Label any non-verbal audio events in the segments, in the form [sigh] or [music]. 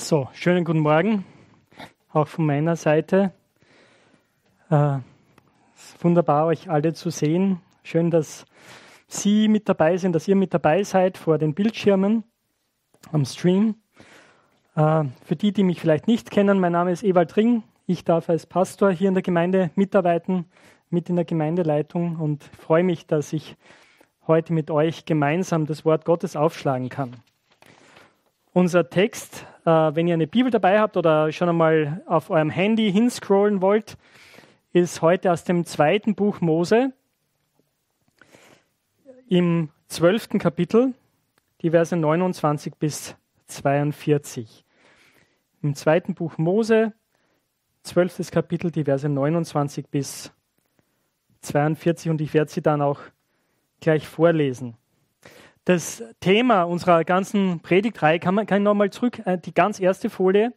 So, schönen guten Morgen, auch von meiner Seite. Äh, wunderbar, euch alle zu sehen. Schön, dass Sie mit dabei sind, dass ihr mit dabei seid vor den Bildschirmen am Stream. Äh, für die, die mich vielleicht nicht kennen, mein Name ist Ewald Ring. Ich darf als Pastor hier in der Gemeinde mitarbeiten, mit in der Gemeindeleitung und freue mich, dass ich heute mit euch gemeinsam das Wort Gottes aufschlagen kann. Unser Text, äh, wenn ihr eine Bibel dabei habt oder schon einmal auf eurem Handy hinscrollen wollt, ist heute aus dem zweiten Buch Mose im zwölften Kapitel, die Verse 29 bis 42. Im zweiten Buch Mose, zwölftes Kapitel, die Verse 29 bis 42 und ich werde sie dann auch gleich vorlesen das Thema unserer ganzen Predigtreihe, kann, man, kann nochmal zurück, äh, die ganz erste Folie.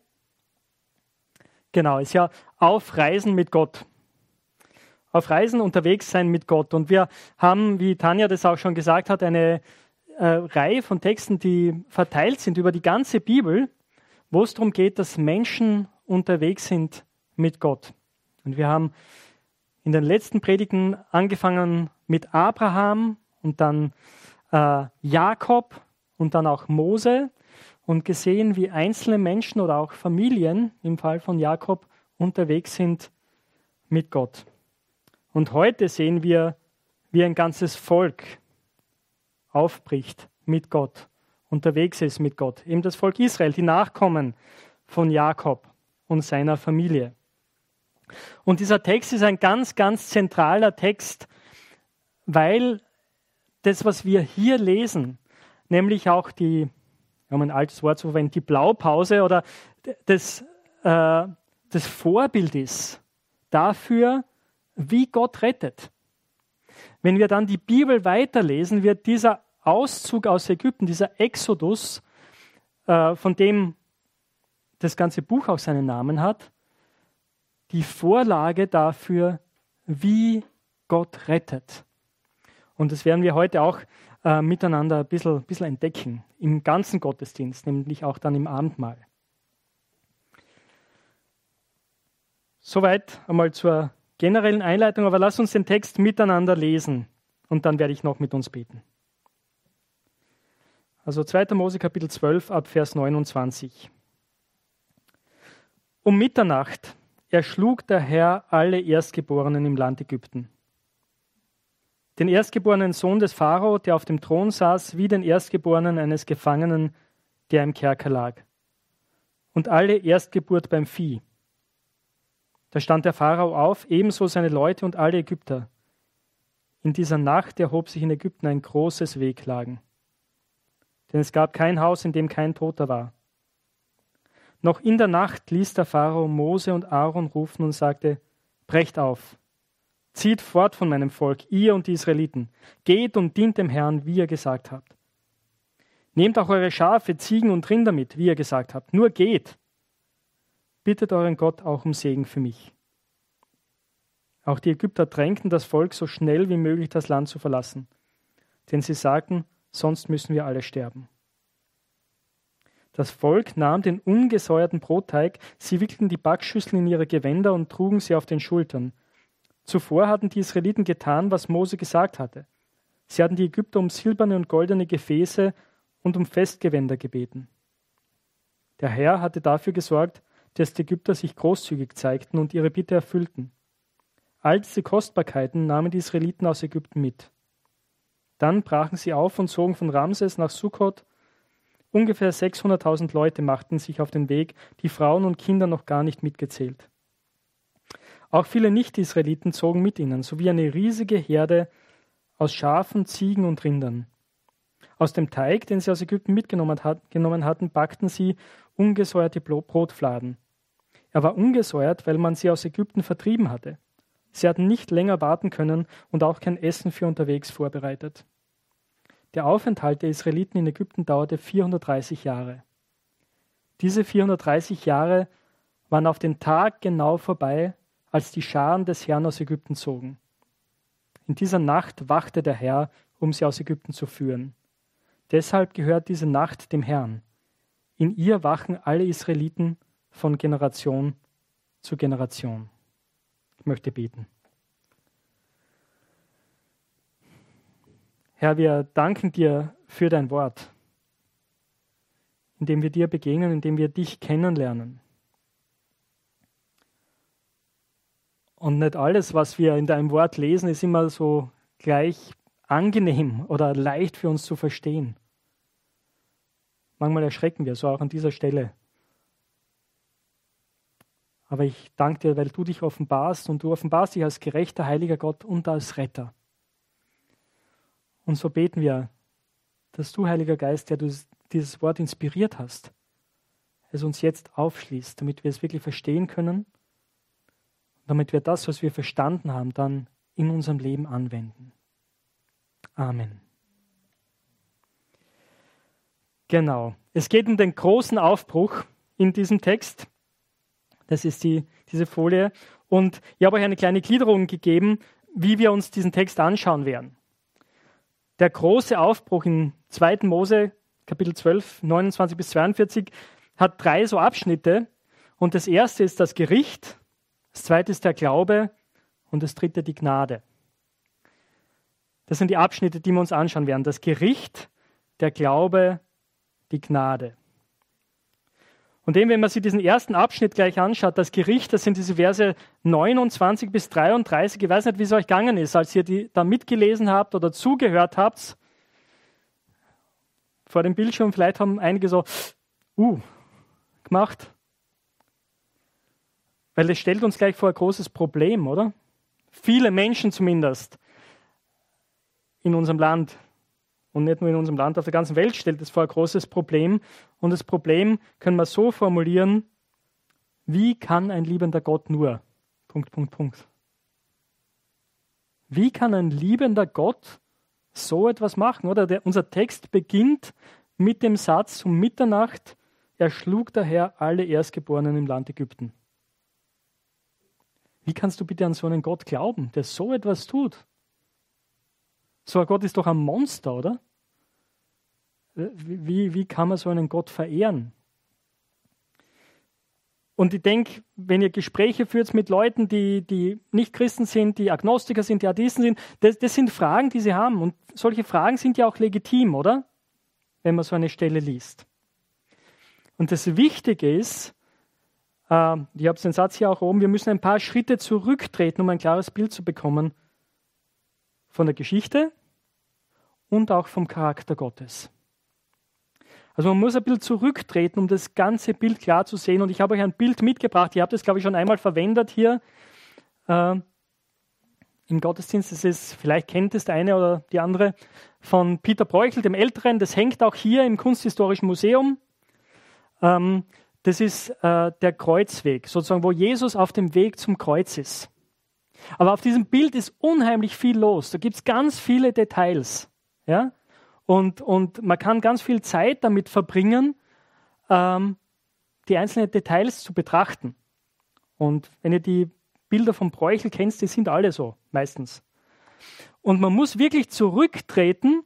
Genau, ist ja auf Reisen mit Gott. Auf Reisen unterwegs sein mit Gott. Und wir haben, wie Tanja das auch schon gesagt hat, eine äh, Reihe von Texten, die verteilt sind über die ganze Bibel, wo es darum geht, dass Menschen unterwegs sind mit Gott. Und wir haben in den letzten Predigten angefangen mit Abraham und dann äh, Jakob und dann auch Mose und gesehen, wie einzelne Menschen oder auch Familien im Fall von Jakob unterwegs sind mit Gott. Und heute sehen wir, wie ein ganzes Volk aufbricht mit Gott, unterwegs ist mit Gott. Eben das Volk Israel, die Nachkommen von Jakob und seiner Familie. Und dieser Text ist ein ganz, ganz zentraler Text, weil das, was wir hier lesen, nämlich auch die, um ein altes Wort zu verwenden, die Blaupause oder das, äh, das Vorbild ist dafür, wie Gott rettet. Wenn wir dann die Bibel weiterlesen, wird dieser Auszug aus Ägypten, dieser Exodus, äh, von dem das ganze Buch auch seinen Namen hat, die Vorlage dafür, wie Gott rettet. Und das werden wir heute auch äh, miteinander ein bisschen, ein bisschen entdecken, im ganzen Gottesdienst, nämlich auch dann im Abendmahl. Soweit einmal zur generellen Einleitung, aber lass uns den Text miteinander lesen und dann werde ich noch mit uns beten. Also 2. Mose Kapitel 12 ab Vers 29. Um Mitternacht erschlug der Herr alle Erstgeborenen im Land Ägypten den erstgeborenen Sohn des Pharao, der auf dem Thron saß, wie den erstgeborenen eines Gefangenen, der im Kerker lag. Und alle Erstgeburt beim Vieh. Da stand der Pharao auf, ebenso seine Leute und alle Ägypter. In dieser Nacht erhob sich in Ägypten ein großes Wehklagen. Denn es gab kein Haus, in dem kein Toter war. Noch in der Nacht ließ der Pharao Mose und Aaron rufen und sagte, Brecht auf, Zieht fort von meinem Volk, ihr und die Israeliten. Geht und dient dem Herrn, wie ihr gesagt habt. Nehmt auch eure Schafe, Ziegen und Rinder mit, wie ihr gesagt habt. Nur geht. Bittet euren Gott auch um Segen für mich. Auch die Ägypter drängten das Volk so schnell wie möglich das Land zu verlassen. Denn sie sagten, sonst müssen wir alle sterben. Das Volk nahm den ungesäuerten Brotteig, sie wickelten die Backschüsseln in ihre Gewänder und trugen sie auf den Schultern Zuvor hatten die Israeliten getan, was Mose gesagt hatte. Sie hatten die Ägypter um silberne und goldene Gefäße und um Festgewänder gebeten. Der Herr hatte dafür gesorgt, dass die Ägypter sich großzügig zeigten und ihre Bitte erfüllten. All diese Kostbarkeiten nahmen die Israeliten aus Ägypten mit. Dann brachen sie auf und zogen von Ramses nach Sukkot. Ungefähr 600.000 Leute machten sich auf den Weg, die Frauen und Kinder noch gar nicht mitgezählt. Auch viele Nicht-Israeliten zogen mit ihnen, sowie eine riesige Herde aus Schafen, Ziegen und Rindern. Aus dem Teig, den sie aus Ägypten mitgenommen hatten, backten sie ungesäuerte Brotfladen. Er war ungesäuert, weil man sie aus Ägypten vertrieben hatte. Sie hatten nicht länger warten können und auch kein Essen für unterwegs vorbereitet. Der Aufenthalt der Israeliten in Ägypten dauerte 430 Jahre. Diese 430 Jahre waren auf den Tag genau vorbei, als die Scharen des Herrn aus Ägypten zogen. In dieser Nacht wachte der Herr, um sie aus Ägypten zu führen. Deshalb gehört diese Nacht dem Herrn. In ihr wachen alle Israeliten von Generation zu Generation. Ich möchte beten. Herr, wir danken dir für dein Wort, indem wir dir begegnen, indem wir dich kennenlernen. Und nicht alles, was wir in deinem Wort lesen, ist immer so gleich angenehm oder leicht für uns zu verstehen. Manchmal erschrecken wir, so auch an dieser Stelle. Aber ich danke dir, weil du dich offenbarst und du offenbarst dich als gerechter, heiliger Gott und als Retter. Und so beten wir, dass du, Heiliger Geist, der du dieses Wort inspiriert hast, es uns jetzt aufschließt, damit wir es wirklich verstehen können, damit wir das, was wir verstanden haben, dann in unserem Leben anwenden. Amen. Genau. Es geht um den großen Aufbruch in diesem Text. Das ist die, diese Folie. Und ich habe euch eine kleine Gliederung gegeben, wie wir uns diesen Text anschauen werden. Der große Aufbruch in 2. Mose, Kapitel 12, 29 bis 42, hat drei so Abschnitte. Und das erste ist das Gericht, das zweite ist der Glaube und das dritte die Gnade. Das sind die Abschnitte, die wir uns anschauen werden. Das Gericht, der Glaube, die Gnade. Und eben, wenn man sich diesen ersten Abschnitt gleich anschaut, das Gericht, das sind diese Verse 29 bis 33. Ich weiß nicht, wie es euch gegangen ist, als ihr die da mitgelesen habt oder zugehört habt. Vor dem Bildschirm, vielleicht haben einige so, uh, gemacht. Weil es stellt uns gleich vor ein großes Problem, oder? Viele Menschen zumindest in unserem Land und nicht nur in unserem Land, auf der ganzen Welt stellt es vor ein großes Problem. Und das Problem können wir so formulieren, wie kann ein liebender Gott nur? Punkt, Punkt, Punkt. Wie kann ein liebender Gott so etwas machen? Oder der, unser Text beginnt mit dem Satz um Mitternacht, erschlug der Herr alle Erstgeborenen im Land Ägypten. Wie kannst du bitte an so einen Gott glauben, der so etwas tut? So ein Gott ist doch ein Monster, oder? Wie, wie kann man so einen Gott verehren? Und ich denke, wenn ihr Gespräche führt mit Leuten, die, die nicht Christen sind, die Agnostiker sind, die Atheisten sind, das, das sind Fragen, die sie haben. Und solche Fragen sind ja auch legitim, oder? Wenn man so eine Stelle liest. Und das Wichtige ist, äh, ich habe den Satz hier auch oben, wir müssen ein paar Schritte zurücktreten, um ein klares Bild zu bekommen von der Geschichte und auch vom Charakter Gottes. Also man muss ein bisschen zurücktreten, um das ganze Bild klar zu sehen. Und ich habe euch ein Bild mitgebracht. Ihr habt das, glaube ich, schon einmal verwendet hier äh, im Gottesdienst. Das ist, vielleicht kennt es der eine oder die andere, von Peter Bräuchel, dem Älteren. Das hängt auch hier im Kunsthistorischen Museum. Ähm, das ist äh, der Kreuzweg, sozusagen, wo Jesus auf dem Weg zum Kreuz ist. Aber auf diesem Bild ist unheimlich viel los. Da gibt es ganz viele Details. Ja? Und, und man kann ganz viel Zeit damit verbringen, ähm, die einzelnen Details zu betrachten. Und wenn ihr die Bilder vom Bräuchel kennst, die sind alle so, meistens. Und man muss wirklich zurücktreten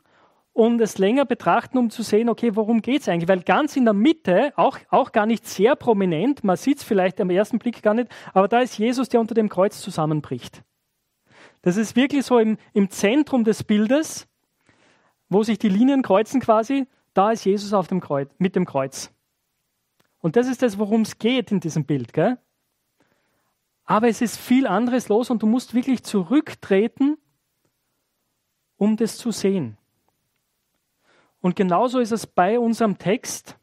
und es länger betrachten, um zu sehen, okay, worum geht es eigentlich? Weil ganz in der Mitte, auch, auch gar nicht sehr prominent, man sieht es vielleicht am ersten Blick gar nicht, aber da ist Jesus, der unter dem Kreuz zusammenbricht. Das ist wirklich so im, im Zentrum des Bildes wo sich die Linien kreuzen quasi, da ist Jesus auf dem Kreuz, mit dem Kreuz. Und das ist das, worum es geht in diesem Bild. Gell? Aber es ist viel anderes los und du musst wirklich zurücktreten, um das zu sehen. Und genauso ist es bei unserem Text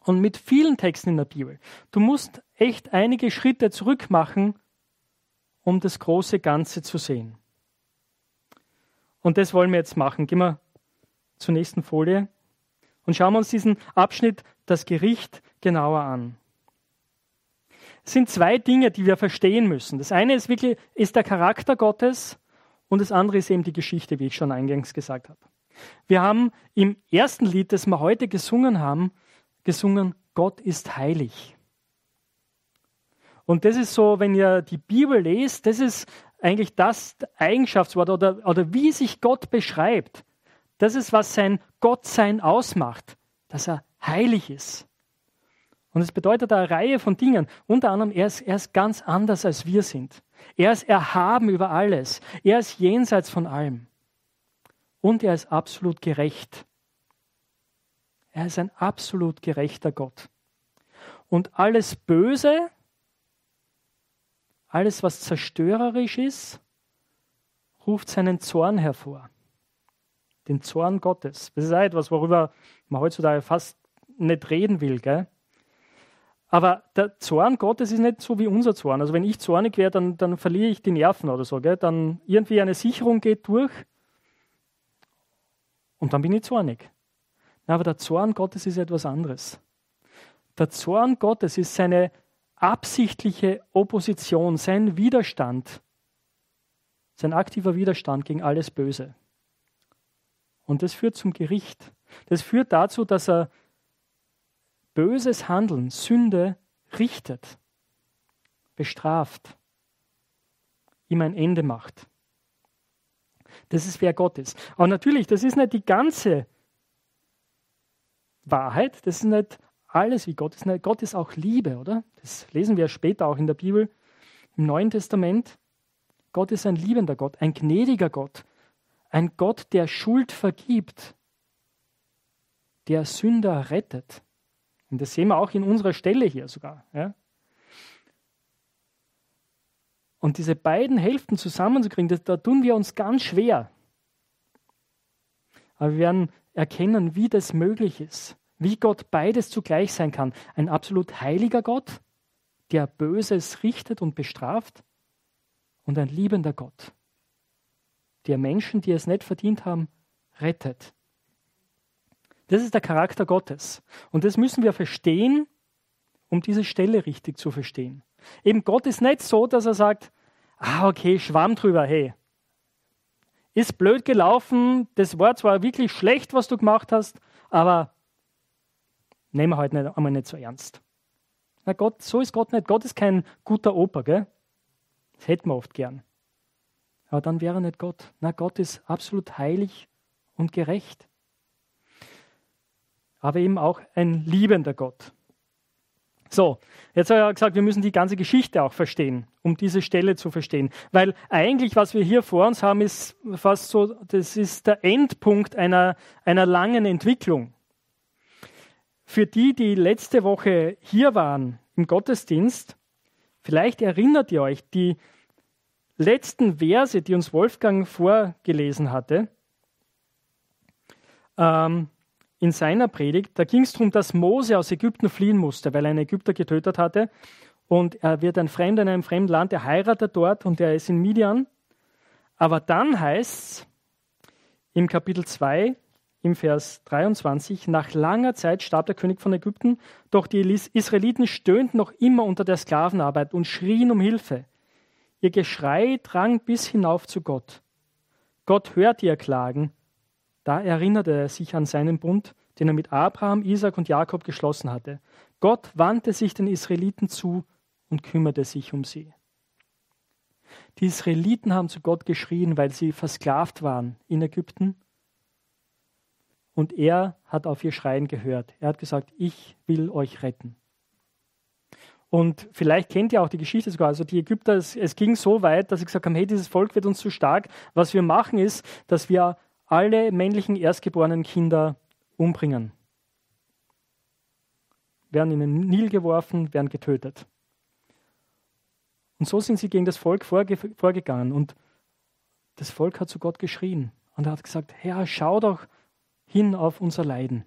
und mit vielen Texten in der Bibel. Du musst echt einige Schritte zurück machen, um das große Ganze zu sehen. Und das wollen wir jetzt machen. Gehen wir zur nächsten Folie und schauen wir uns diesen Abschnitt, das Gericht, genauer an. Es sind zwei Dinge, die wir verstehen müssen. Das eine ist wirklich, ist der Charakter Gottes und das andere ist eben die Geschichte, wie ich schon eingangs gesagt habe. Wir haben im ersten Lied, das wir heute gesungen haben, gesungen, Gott ist heilig. Und das ist so, wenn ihr die Bibel lest, das ist eigentlich das Eigenschaftswort oder, oder wie sich Gott beschreibt. Das ist, was sein Gottsein ausmacht, dass er heilig ist. Und es bedeutet eine Reihe von Dingen. Unter anderem, er ist, er ist ganz anders als wir sind. Er ist erhaben über alles. Er ist jenseits von allem. Und er ist absolut gerecht. Er ist ein absolut gerechter Gott. Und alles Böse, alles, was zerstörerisch ist, ruft seinen Zorn hervor. Den Zorn Gottes. Das ist auch etwas, worüber man heutzutage fast nicht reden will. Gell? Aber der Zorn Gottes ist nicht so wie unser Zorn. Also wenn ich zornig wäre, dann, dann verliere ich die Nerven oder so. Gell? Dann irgendwie eine Sicherung geht durch und dann bin ich zornig. Aber der Zorn Gottes ist etwas anderes. Der Zorn Gottes ist seine absichtliche Opposition, sein Widerstand, sein aktiver Widerstand gegen alles Böse. Und das führt zum Gericht. Das führt dazu, dass er böses Handeln, Sünde richtet, bestraft, ihm ein Ende macht. Das ist, wer Gott ist. Aber natürlich, das ist nicht die ganze Wahrheit, das ist nicht alles, wie Gott ist. Gott ist auch Liebe, oder? Das lesen wir später auch in der Bibel, im Neuen Testament. Gott ist ein liebender Gott, ein gnädiger Gott, ein Gott, der Schuld vergibt, der Sünder rettet. Und das sehen wir auch in unserer Stelle hier sogar. Ja? Und diese beiden Hälften zusammenzukriegen, das, da tun wir uns ganz schwer. Aber wir werden erkennen, wie das möglich ist, wie Gott beides zugleich sein kann. Ein absolut heiliger Gott, der Böses richtet und bestraft, und ein liebender Gott, der Menschen, die es nicht verdient haben, rettet. Das ist der Charakter Gottes. Und das müssen wir verstehen, um diese Stelle richtig zu verstehen. Eben Gott ist nicht so, dass er sagt, ah, okay, schwamm drüber, hey. Ist blöd gelaufen, das war zwar wirklich schlecht, was du gemacht hast, aber nehmen wir halt nicht, einmal nicht so ernst. Na Gott, so ist Gott nicht. Gott ist kein guter Opa, gell? Das hätten wir oft gern. Aber dann wäre er nicht Gott. Na, Gott ist absolut heilig und gerecht. Aber eben auch ein liebender Gott. So, jetzt habe ich ja gesagt, wir müssen die ganze Geschichte auch verstehen, um diese Stelle zu verstehen. Weil eigentlich, was wir hier vor uns haben, ist fast so, das ist der Endpunkt einer, einer langen Entwicklung. Für die, die letzte Woche hier waren im Gottesdienst, vielleicht erinnert ihr euch, die letzten Verse, die uns Wolfgang vorgelesen hatte, ähm, in seiner Predigt, da ging es darum, dass Mose aus Ägypten fliehen musste, weil er einen Ägypter getötet hatte. Und er wird ein Fremder in einem fremden Land, er heiratet dort und er ist in Midian. Aber dann heißt es im Kapitel 2, im Vers 23, nach langer Zeit starb der König von Ägypten, doch die Israeliten stöhnten noch immer unter der Sklavenarbeit und schrien um Hilfe. Ihr Geschrei drang bis hinauf zu Gott. Gott hörte ihr Klagen da erinnerte er sich an seinen Bund, den er mit Abraham, Isaac und Jakob geschlossen hatte. Gott wandte sich den Israeliten zu und kümmerte sich um sie. Die Israeliten haben zu Gott geschrien, weil sie versklavt waren in Ägypten. Und er hat auf ihr Schreien gehört. Er hat gesagt, ich will euch retten. Und vielleicht kennt ihr auch die Geschichte sogar. Also die Ägypter, es, es ging so weit, dass sie gesagt haben, hey, dieses Volk wird uns zu stark. Was wir machen ist, dass wir alle männlichen erstgeborenen Kinder umbringen. Werden in den Nil geworfen, werden getötet. Und so sind sie gegen das Volk vorge vorgegangen. Und das Volk hat zu Gott geschrien. Und er hat gesagt, Herr, schau doch hin auf unser Leiden.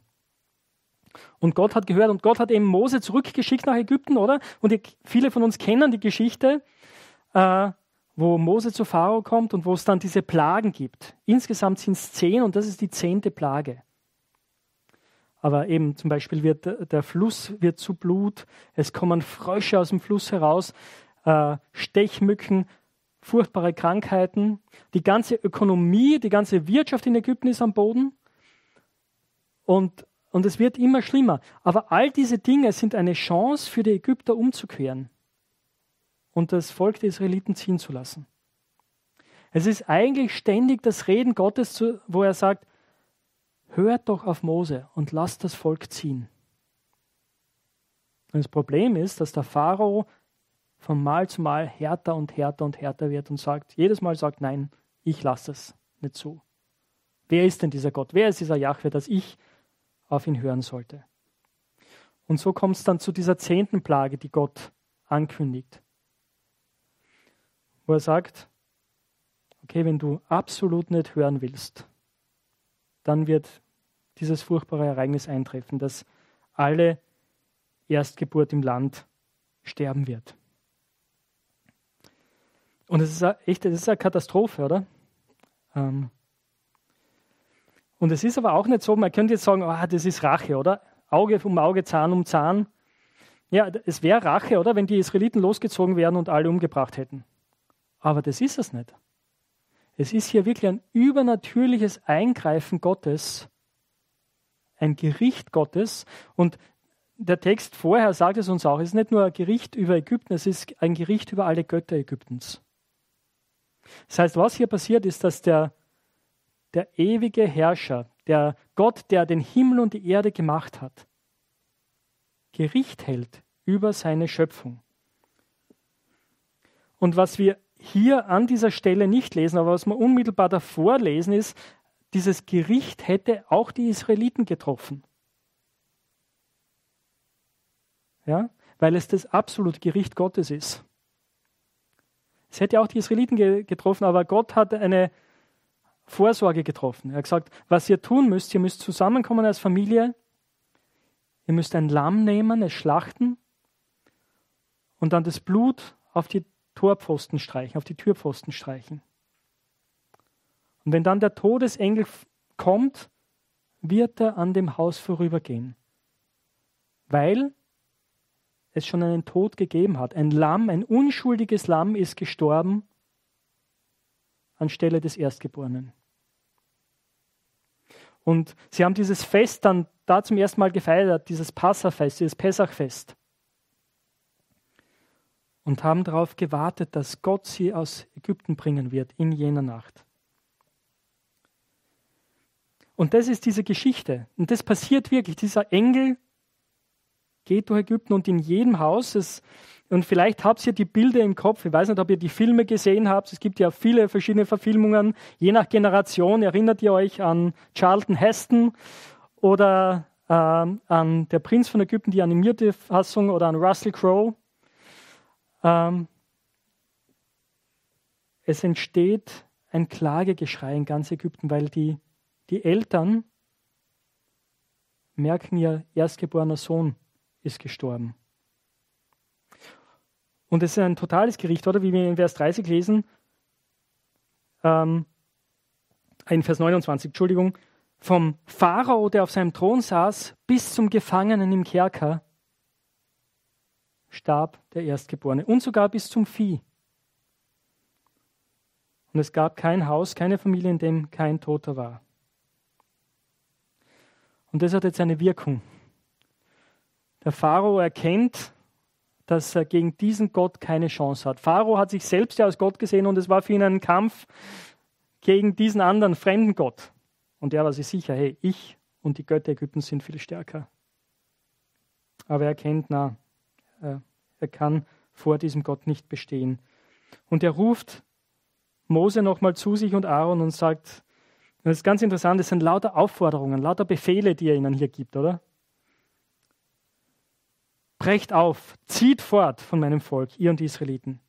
Und Gott hat gehört und Gott hat eben Mose zurückgeschickt nach Ägypten, oder? Und viele von uns kennen die Geschichte. Äh, wo Mose zu Pharao kommt und wo es dann diese Plagen gibt. Insgesamt sind es zehn und das ist die zehnte Plage. Aber eben zum Beispiel wird der Fluss wird zu Blut, es kommen Frösche aus dem Fluss heraus, äh, Stechmücken, furchtbare Krankheiten. Die ganze Ökonomie, die ganze Wirtschaft in Ägypten ist am Boden. Und, und es wird immer schlimmer. Aber all diese Dinge sind eine Chance für die Ägypter umzukehren und das Volk der Israeliten ziehen zu lassen. Es ist eigentlich ständig das Reden Gottes, wo er sagt, hört doch auf Mose und lasst das Volk ziehen. Und das Problem ist, dass der Pharao von Mal zu Mal härter und härter und härter wird und sagt, jedes Mal sagt, nein, ich lasse es nicht zu. Wer ist denn dieser Gott? Wer ist dieser Jahwe, dass ich auf ihn hören sollte? Und so kommt es dann zu dieser zehnten Plage, die Gott ankündigt. Wo er sagt, okay, wenn du absolut nicht hören willst, dann wird dieses furchtbare Ereignis eintreffen, dass alle Erstgeburt im Land sterben wird. Und es ist echt, es ist eine Katastrophe, oder? Ähm und es ist aber auch nicht so, man könnte jetzt sagen, oh, das ist Rache, oder? Auge um Auge, Zahn um Zahn. Ja, es wäre Rache, oder? Wenn die Israeliten losgezogen wären und alle umgebracht hätten. Aber das ist es nicht. Es ist hier wirklich ein übernatürliches Eingreifen Gottes, ein Gericht Gottes. Und der Text vorher sagt es uns auch, es ist nicht nur ein Gericht über Ägypten, es ist ein Gericht über alle Götter Ägyptens. Das heißt, was hier passiert ist, dass der, der ewige Herrscher, der Gott, der den Himmel und die Erde gemacht hat, Gericht hält über seine Schöpfung. Und was wir hier an dieser Stelle nicht lesen, aber was wir unmittelbar davor lesen, ist, dieses Gericht hätte auch die Israeliten getroffen. Ja? Weil es das absolute Gericht Gottes ist. Es hätte auch die Israeliten getroffen, aber Gott hat eine Vorsorge getroffen. Er hat gesagt, was ihr tun müsst, ihr müsst zusammenkommen als Familie, ihr müsst ein Lamm nehmen, es schlachten und dann das Blut auf die Torpfosten streichen, auf die Türpfosten streichen. Und wenn dann der Todesengel kommt, wird er an dem Haus vorübergehen, weil es schon einen Tod gegeben hat. Ein Lamm, ein unschuldiges Lamm ist gestorben anstelle des Erstgeborenen. Und sie haben dieses Fest dann da zum ersten Mal gefeiert, dieses Passafest, dieses Pessachfest und haben darauf gewartet, dass Gott sie aus Ägypten bringen wird in jener Nacht. Und das ist diese Geschichte. Und das passiert wirklich. Dieser Engel geht durch Ägypten und in jedem Haus, es, und vielleicht habt ihr die Bilder im Kopf, ich weiß nicht, ob ihr die Filme gesehen habt, es gibt ja viele verschiedene Verfilmungen, je nach Generation erinnert ihr euch an Charlton Heston oder äh, an Der Prinz von Ägypten, die animierte Fassung, oder an Russell Crowe. Ähm, es entsteht ein Klagegeschrei in ganz Ägypten, weil die, die Eltern merken, ihr erstgeborener Sohn ist gestorben. Und es ist ein totales Gericht, oder? Wie wir in Vers 30 lesen, ähm, in Vers 29, Entschuldigung, vom Pharao, der auf seinem Thron saß, bis zum Gefangenen im Kerker starb der Erstgeborene und sogar bis zum Vieh. Und es gab kein Haus, keine Familie, in dem kein Toter war. Und das hat jetzt eine Wirkung. Der Pharao erkennt, dass er gegen diesen Gott keine Chance hat. Pharao hat sich selbst ja als Gott gesehen und es war für ihn ein Kampf gegen diesen anderen fremden Gott. Und er war sich sicher, hey, ich und die Götter Ägyptens sind viel stärker. Aber er erkennt, na, äh, er kann vor diesem Gott nicht bestehen. Und er ruft Mose nochmal zu sich und Aaron und sagt, das ist ganz interessant, es sind lauter Aufforderungen, lauter Befehle, die er ihnen hier gibt, oder? Brecht auf, zieht fort von meinem Volk, ihr und die Israeliten.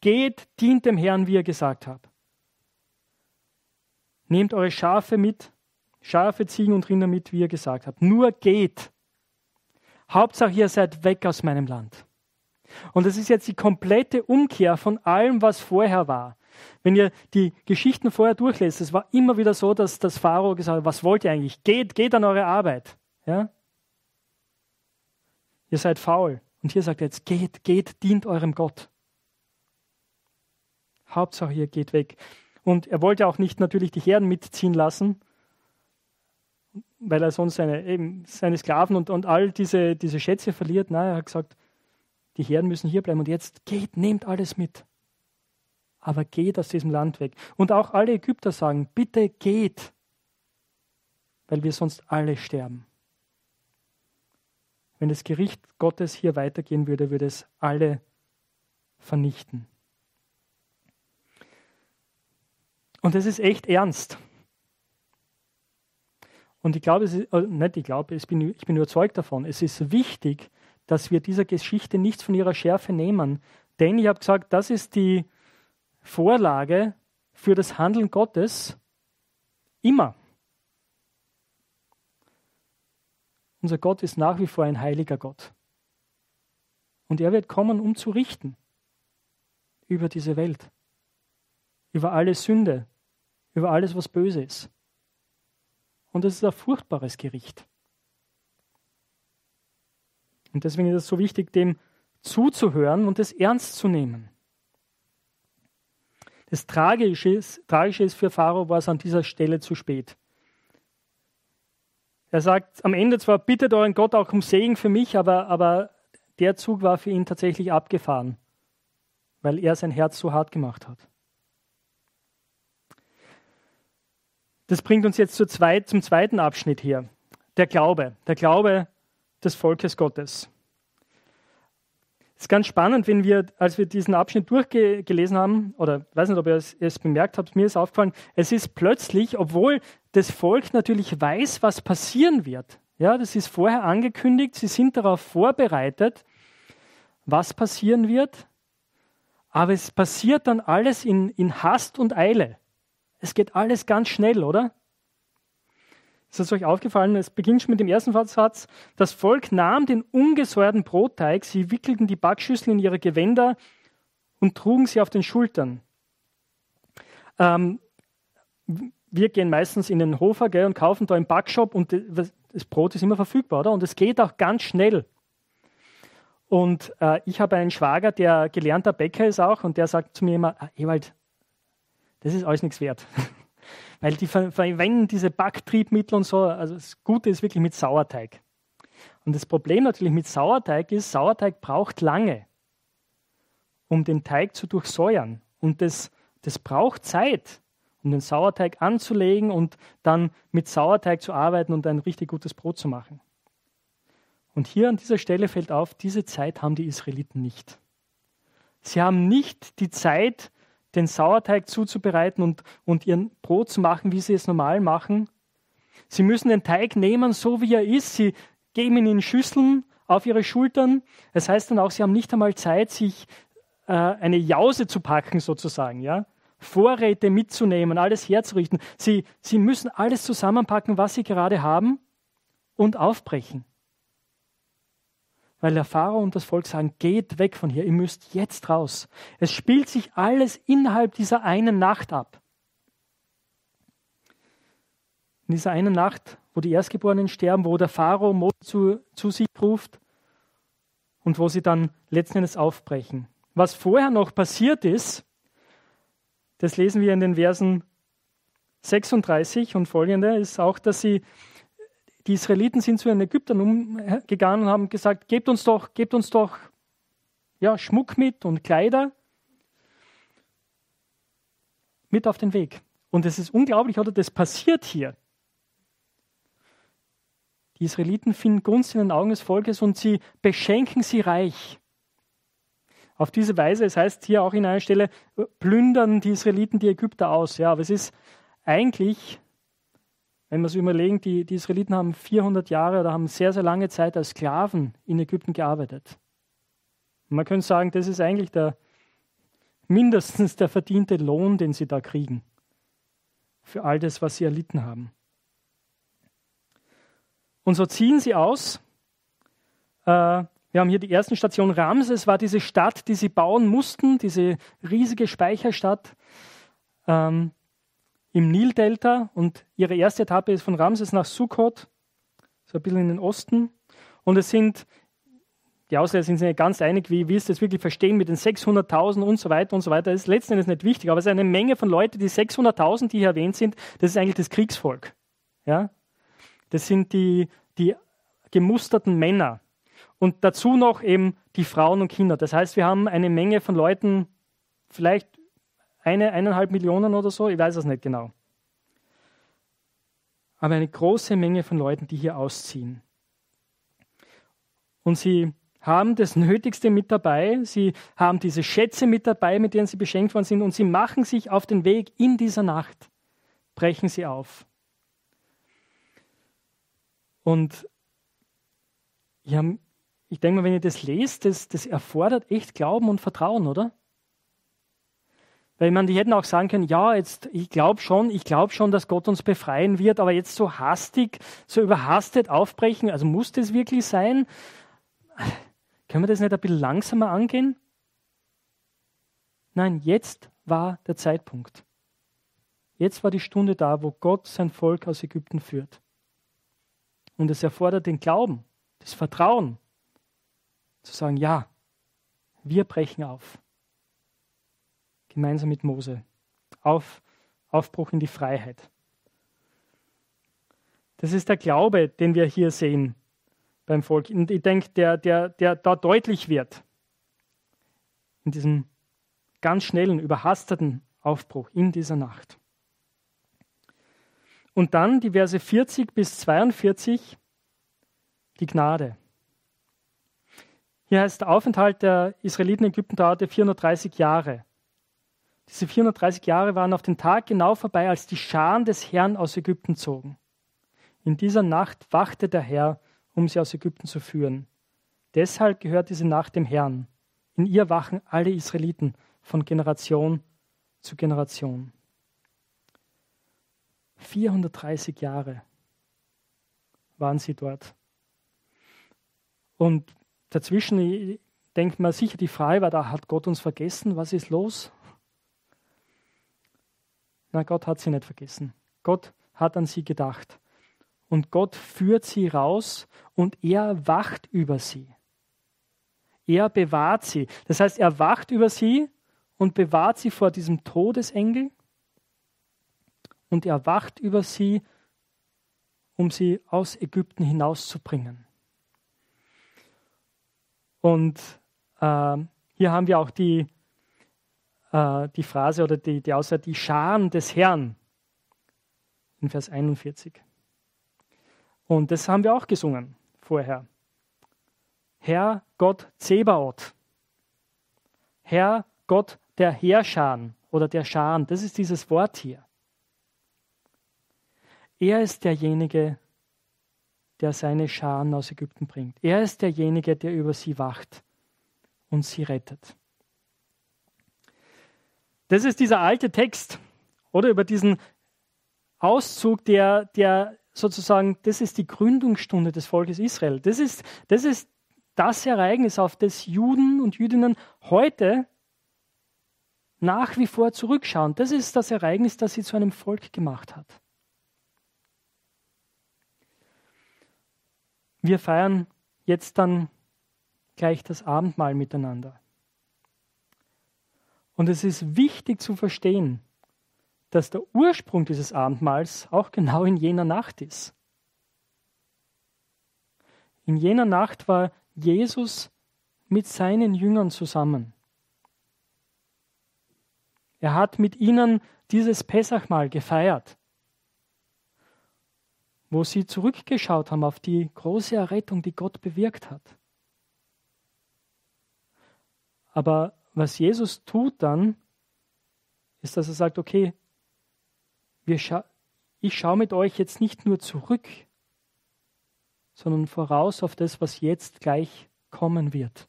Geht, dient dem Herrn, wie ihr gesagt habt. Nehmt eure Schafe mit, Schafe, Ziegen und Rinder mit, wie ihr gesagt habt. Nur geht. Hauptsache, ihr seid weg aus meinem Land. Und das ist jetzt die komplette Umkehr von allem, was vorher war. Wenn ihr die Geschichten vorher durchlest, es war immer wieder so, dass das Pharao gesagt hat, was wollt ihr eigentlich? Geht, geht an eure Arbeit. Ja? Ihr seid faul. Und hier sagt er jetzt, geht, geht, dient eurem Gott. Hauptsache, ihr geht weg. Und er wollte auch nicht natürlich die Herden mitziehen lassen, weil er sonst seine, eben seine Sklaven und, und all diese, diese Schätze verliert. Nein, er hat gesagt, die Herden müssen hier bleiben und jetzt geht, nehmt alles mit. Aber geht aus diesem Land weg. Und auch alle Ägypter sagen, bitte geht, weil wir sonst alle sterben. wenn das Gericht Gottes hier weitergehen würde, würde es alle vernichten. Und das ist echt ernst. Und ich glaube, es ist, äh, nicht ich glaube, ich bin, ich bin überzeugt davon, es ist wichtig, dass wir dieser Geschichte nichts von ihrer Schärfe nehmen. Denn ich habe gesagt, das ist die Vorlage für das Handeln Gottes immer. Unser Gott ist nach wie vor ein heiliger Gott. Und er wird kommen, um zu richten über diese Welt, über alle Sünde, über alles, was böse ist. Und es ist ein furchtbares Gericht. Und deswegen ist es so wichtig, dem zuzuhören und es ernst zu nehmen. Das Tragische ist, Tragische ist für Pharao war es an dieser Stelle zu spät. Er sagt am Ende zwar, bittet euren Gott auch um Segen für mich, aber, aber der Zug war für ihn tatsächlich abgefahren, weil er sein Herz so hart gemacht hat. Das bringt uns jetzt zum zweiten Abschnitt hier. Der Glaube. Der Glaube des Volkes Gottes. Es ist ganz spannend, wenn wir, als wir diesen Abschnitt durchgelesen haben, oder ich weiß nicht, ob ihr es, es bemerkt habt, mir ist aufgefallen, es ist plötzlich, obwohl das Volk natürlich weiß, was passieren wird, ja, das ist vorher angekündigt, sie sind darauf vorbereitet, was passieren wird, aber es passiert dann alles in, in Hast und Eile. Es geht alles ganz schnell, oder? Ist das euch aufgefallen? Es beginnt schon mit dem ersten Satz. Das Volk nahm den ungesäuerten Brotteig, sie wickelten die Backschüssel in ihre Gewänder und trugen sie auf den Schultern. Ähm, wir gehen meistens in den Hofer gell, und kaufen da im Backshop und das Brot ist immer verfügbar, oder? Und es geht auch ganz schnell. Und äh, ich habe einen Schwager, der gelernter Bäcker ist auch, und der sagt zu mir immer, ah, Ewald, das ist alles nichts wert. [laughs] Weil die verwenden diese Backtriebmittel und so. Also das Gute ist wirklich mit Sauerteig. Und das Problem natürlich mit Sauerteig ist, Sauerteig braucht lange, um den Teig zu durchsäuern. Und das, das braucht Zeit, um den Sauerteig anzulegen und dann mit Sauerteig zu arbeiten und ein richtig gutes Brot zu machen. Und hier an dieser Stelle fällt auf, diese Zeit haben die Israeliten nicht. Sie haben nicht die Zeit, den Sauerteig zuzubereiten und, und ihren Brot zu machen, wie sie es normal machen. Sie müssen den Teig nehmen, so wie er ist. Sie geben ihn in Schüsseln auf ihre Schultern. Das heißt dann auch, sie haben nicht einmal Zeit, sich äh, eine Jause zu packen, sozusagen. Ja? Vorräte mitzunehmen, alles herzurichten. Sie, sie müssen alles zusammenpacken, was sie gerade haben und aufbrechen weil der Pharao und das Volk sagen, geht weg von hier, ihr müsst jetzt raus. Es spielt sich alles innerhalb dieser einen Nacht ab. In dieser einen Nacht, wo die Erstgeborenen sterben, wo der Pharao Mose zu, zu sich ruft und wo sie dann letzten Endes aufbrechen. Was vorher noch passiert ist, das lesen wir in den Versen 36 und folgende, ist auch, dass sie die Israeliten sind zu den Ägyptern umgegangen und haben gesagt, gebt uns doch, gebt uns doch ja, Schmuck mit und Kleider mit auf den Weg. Und es ist unglaublich, oder? Das passiert hier. Die Israeliten finden Gunst in den Augen des Volkes und sie beschenken sie reich. Auf diese Weise, es heißt hier auch in einer Stelle, plündern die Israeliten die Ägypter aus. Ja, aber es ist eigentlich wenn wir uns überlegen, die, die Israeliten haben 400 Jahre oder haben sehr, sehr lange Zeit als Sklaven in Ägypten gearbeitet. Und man könnte sagen, das ist eigentlich der, mindestens der verdiente Lohn, den sie da kriegen. Für all das, was sie erlitten haben. Und so ziehen sie aus. Äh, wir haben hier die erste Station Ramses, war diese Stadt, die sie bauen mussten, diese riesige Speicherstadt. Ähm, im Nildelta und ihre erste Etappe ist von Ramses nach Sukkot, so ein bisschen in den Osten. Und es sind, die Ausleger sind sich nicht ganz einig, wie, wie ist das wirklich verstehen mit den 600.000 und so weiter und so weiter. Das ist letzten Endes nicht wichtig, aber es ist eine Menge von Leuten, die 600.000, die hier erwähnt sind, das ist eigentlich das Kriegsvolk. Ja? Das sind die, die gemusterten Männer. Und dazu noch eben die Frauen und Kinder. Das heißt, wir haben eine Menge von Leuten, vielleicht eine, eineinhalb Millionen oder so, ich weiß es nicht genau. Aber eine große Menge von Leuten, die hier ausziehen. und sie haben das Nötigste mit dabei, sie haben diese Schätze mit dabei, mit denen sie beschenkt worden sind, und sie machen sich auf den Weg in dieser Nacht, brechen sie auf. Und ja, ich denke mal, wenn ihr das lest, das, das erfordert echt Glauben und Vertrauen, oder? Weil man, die hätten auch sagen können, ja, jetzt, ich glaube schon, ich glaube schon, dass Gott uns befreien wird, aber jetzt so hastig, so überhastet aufbrechen, also muss das wirklich sein? Können wir das nicht ein bisschen langsamer angehen? Nein, jetzt war der Zeitpunkt. Jetzt war die Stunde da, wo Gott sein Volk aus Ägypten führt. Und es erfordert den Glauben, das Vertrauen, zu sagen, ja, wir brechen auf. Gemeinsam mit Mose. Auf, Aufbruch in die Freiheit. Das ist der Glaube, den wir hier sehen beim Volk. Und ich denke, der, der, der da deutlich wird, in diesem ganz schnellen, überhasteten Aufbruch in dieser Nacht. Und dann die Verse 40 bis 42, die Gnade. Hier heißt, der Aufenthalt der Israeliten in Ägypten dauerte 430 Jahre. Diese 430 Jahre waren auf den Tag genau vorbei, als die Scharen des Herrn aus Ägypten zogen. In dieser Nacht wachte der Herr um sie aus Ägypten zu führen. Deshalb gehört diese Nacht dem Herrn. In ihr wachen alle Israeliten von Generation zu Generation. 430 Jahre waren sie dort. Und dazwischen denkt man sicher, die Frage war, da hat Gott uns vergessen, was ist los? Na, Gott hat sie nicht vergessen. Gott hat an sie gedacht und Gott führt sie raus und er wacht über sie. Er bewahrt sie. Das heißt, er wacht über sie und bewahrt sie vor diesem Todesengel und er wacht über sie, um sie aus Ägypten hinauszubringen. Und äh, hier haben wir auch die, äh, die Phrase oder die, die Aussage, die Scharen des Herrn in Vers 41. Und das haben wir auch gesungen vorher. Herr Gott Zebaoth. Herr Gott der Heerscharen oder der Scharen. Das ist dieses Wort hier. Er ist derjenige, der seine Scharen aus Ägypten bringt. Er ist derjenige, der über sie wacht und sie rettet. Das ist dieser alte Text oder über diesen Auszug, der, der sozusagen, das ist die Gründungsstunde des Volkes Israel. Das ist, das ist das Ereignis, auf das Juden und Jüdinnen heute nach wie vor zurückschauen. Das ist das Ereignis, das sie zu einem Volk gemacht hat. Wir feiern jetzt dann gleich das Abendmahl miteinander. Und es ist wichtig zu verstehen, dass der Ursprung dieses Abendmahls auch genau in jener Nacht ist. In jener Nacht war Jesus mit seinen Jüngern zusammen. Er hat mit ihnen dieses Pessachmahl gefeiert, wo sie zurückgeschaut haben auf die große Errettung, die Gott bewirkt hat. Aber was Jesus tut dann, ist, dass er sagt, okay, scha ich schaue mit euch jetzt nicht nur zurück, sondern voraus auf das, was jetzt gleich kommen wird.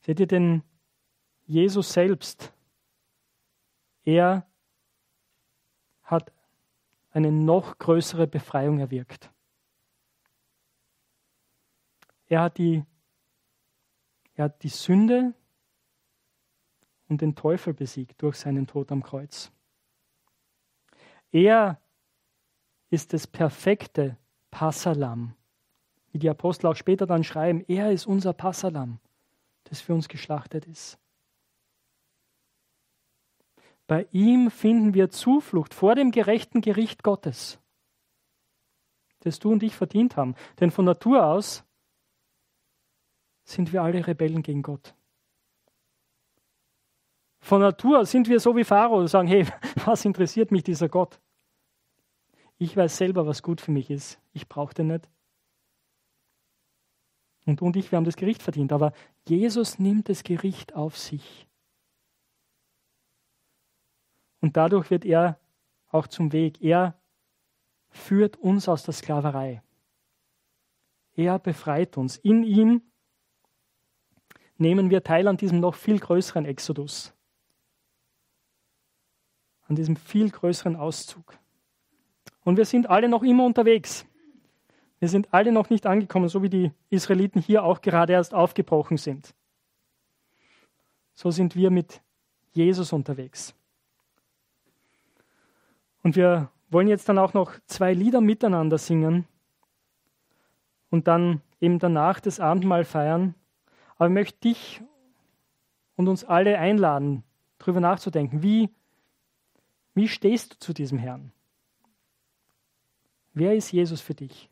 Seht ihr denn Jesus selbst? Er hat eine noch größere Befreiung erwirkt. Er hat die, er hat die Sünde und den Teufel besiegt durch seinen Tod am Kreuz. Er ist das perfekte Passalam. Wie die Apostel auch später dann schreiben, er ist unser Passalam, das für uns geschlachtet ist. Bei ihm finden wir Zuflucht vor dem gerechten Gericht Gottes, das du und ich verdient haben. Denn von Natur aus sind wir alle Rebellen gegen Gott. Von Natur sind wir so wie Pharao und sagen, hey, [laughs] was interessiert mich dieser Gott? Ich weiß selber, was gut für mich ist. Ich brauche den nicht. Und du und ich, wir haben das Gericht verdient. Aber Jesus nimmt das Gericht auf sich. Und dadurch wird er auch zum Weg. Er führt uns aus der Sklaverei. Er befreit uns. In ihm nehmen wir teil an diesem noch viel größeren Exodus, an diesem viel größeren Auszug. Und wir sind alle noch immer unterwegs. Wir sind alle noch nicht angekommen, so wie die Israeliten hier auch gerade erst aufgebrochen sind. So sind wir mit Jesus unterwegs. Und wir wollen jetzt dann auch noch zwei Lieder miteinander singen und dann eben danach das Abendmahl feiern. Aber ich möchte dich und uns alle einladen, darüber nachzudenken, wie, wie stehst du zu diesem Herrn? Wer ist Jesus für dich?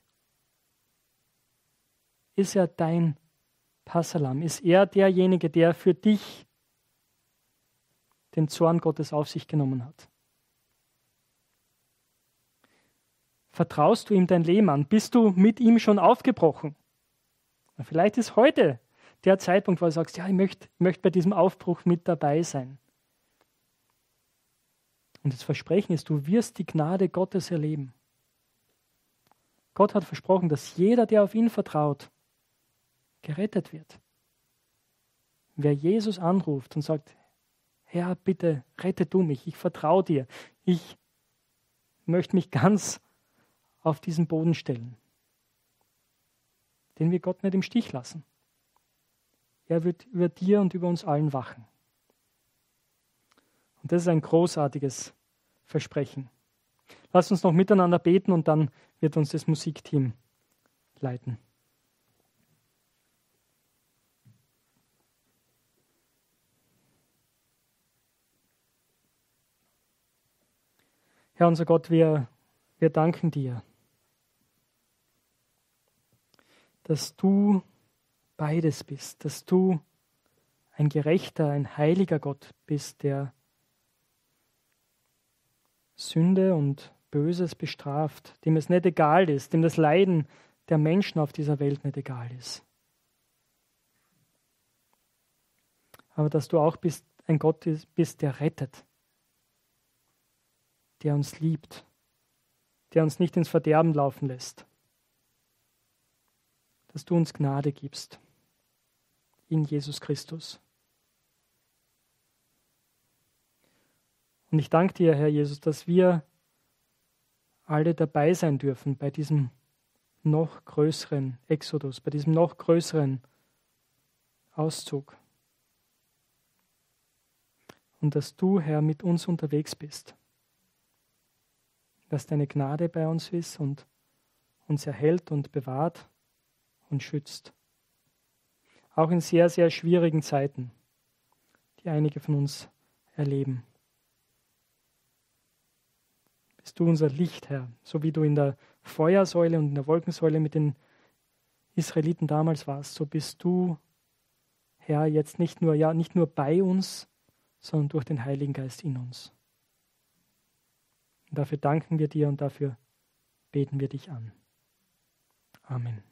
Ist er dein Passalam? Ist er derjenige, der für dich den Zorn Gottes auf sich genommen hat? Vertraust du ihm dein Leben an? Bist du mit ihm schon aufgebrochen? Vielleicht ist heute der Zeitpunkt, wo du sagst, ja, ich möchte, ich möchte bei diesem Aufbruch mit dabei sein. Und das Versprechen ist, du wirst die Gnade Gottes erleben. Gott hat versprochen, dass jeder, der auf ihn vertraut, gerettet wird. Wer Jesus anruft und sagt, Herr, bitte rette du mich, ich vertraue dir, ich möchte mich ganz auf diesen Boden stellen. Den wir Gott nicht im Stich lassen. Er wird über dir und über uns allen wachen. Und das ist ein großartiges Versprechen. Lass uns noch miteinander beten und dann wird uns das Musikteam leiten. Herr unser Gott, wir, wir danken dir dass du beides bist, dass du ein gerechter, ein heiliger Gott bist, der Sünde und Böses bestraft, dem es nicht egal ist, dem das Leiden der Menschen auf dieser Welt nicht egal ist. Aber dass du auch bist, ein Gott bist, der rettet, der uns liebt, der uns nicht ins Verderben laufen lässt dass du uns Gnade gibst in Jesus Christus. Und ich danke dir, Herr Jesus, dass wir alle dabei sein dürfen bei diesem noch größeren Exodus, bei diesem noch größeren Auszug. Und dass du, Herr, mit uns unterwegs bist. Dass deine Gnade bei uns ist und uns erhält und bewahrt und schützt. Auch in sehr, sehr schwierigen Zeiten, die einige von uns erleben. Bist du unser Licht, Herr, so wie du in der Feuersäule und in der Wolkensäule mit den Israeliten damals warst, so bist du, Herr, jetzt nicht nur, ja, nicht nur bei uns, sondern durch den Heiligen Geist in uns. Und dafür danken wir dir und dafür beten wir dich an. Amen.